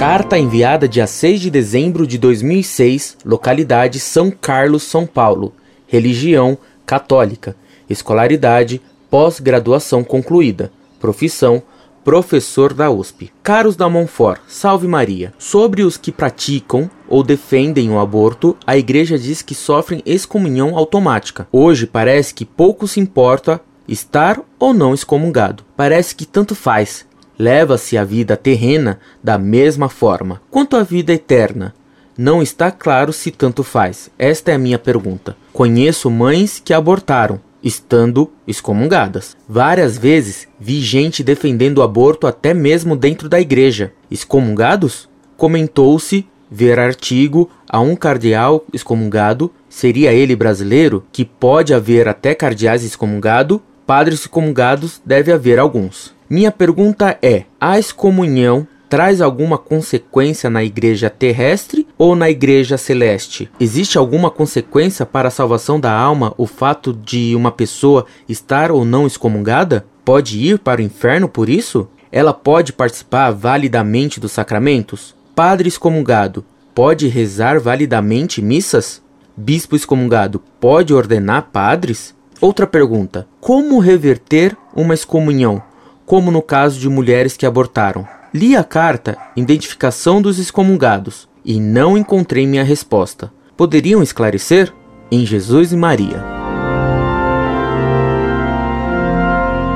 Carta enviada dia 6 de dezembro de 2006, localidade São Carlos, São Paulo. Religião católica. Escolaridade pós-graduação concluída. Profissão professor da USP. Caros da Monfort, salve Maria. Sobre os que praticam ou defendem o aborto, a igreja diz que sofrem excomunhão automática. Hoje parece que pouco se importa estar ou não excomungado. Parece que tanto faz. Leva-se a vida terrena da mesma forma. Quanto à vida eterna, não está claro se tanto faz. Esta é a minha pergunta. Conheço mães que abortaram, estando excomungadas. Várias vezes vi gente defendendo o aborto até mesmo dentro da igreja. Excomungados? Comentou-se ver artigo a um cardeal excomungado, seria ele brasileiro, que pode haver até cardeais excomungado, padres excomungados deve haver alguns. Minha pergunta é: a excomunhão traz alguma consequência na igreja terrestre ou na igreja celeste? Existe alguma consequência para a salvação da alma o fato de uma pessoa estar ou não excomungada? Pode ir para o inferno por isso? Ela pode participar validamente dos sacramentos? Padre excomungado pode rezar validamente missas? Bispo excomungado pode ordenar padres? Outra pergunta: como reverter uma excomunhão, como no caso de mulheres que abortaram? Li a carta Identificação dos Excomungados e não encontrei minha resposta. Poderiam esclarecer? Em Jesus e Maria.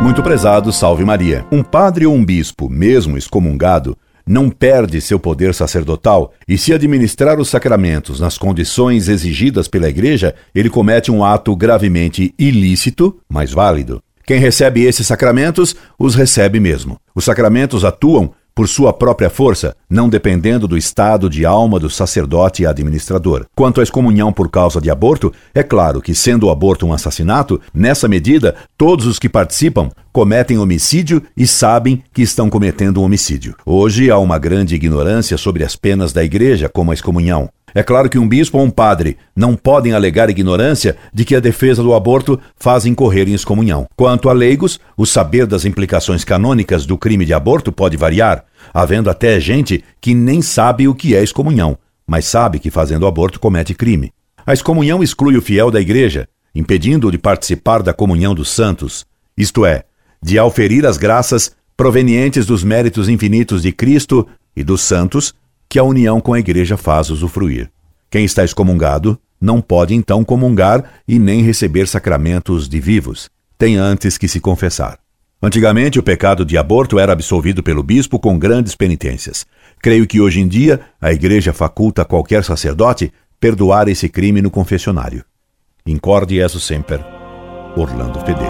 Muito prezado, salve Maria. Um padre ou um bispo, mesmo excomungado, não perde seu poder sacerdotal e, se administrar os sacramentos nas condições exigidas pela Igreja, ele comete um ato gravemente ilícito, mas válido. Quem recebe esses sacramentos, os recebe mesmo. Os sacramentos atuam por sua própria força, não dependendo do estado de alma do sacerdote e administrador. Quanto à excomunhão por causa de aborto, é claro que, sendo o aborto um assassinato, nessa medida, todos os que participam cometem homicídio e sabem que estão cometendo um homicídio. Hoje há uma grande ignorância sobre as penas da igreja, como a excomunhão. É claro que um bispo ou um padre não podem alegar ignorância de que a defesa do aborto faz incorrer em excomunhão. Quanto a leigos, o saber das implicações canônicas do crime de aborto pode variar, havendo até gente que nem sabe o que é excomunhão, mas sabe que fazendo aborto comete crime. A excomunhão exclui o fiel da igreja, impedindo-o de participar da comunhão dos santos, isto é, de auferir as graças provenientes dos méritos infinitos de Cristo e dos santos que a união com a igreja faz usufruir. Quem está excomungado não pode então comungar e nem receber sacramentos de vivos. Tem antes que se confessar. Antigamente, o pecado de aborto era absolvido pelo bispo com grandes penitências. Creio que hoje em dia a igreja faculta a qualquer sacerdote perdoar esse crime no confessionário. Incorde Jesus Semper, Orlando Fedeli.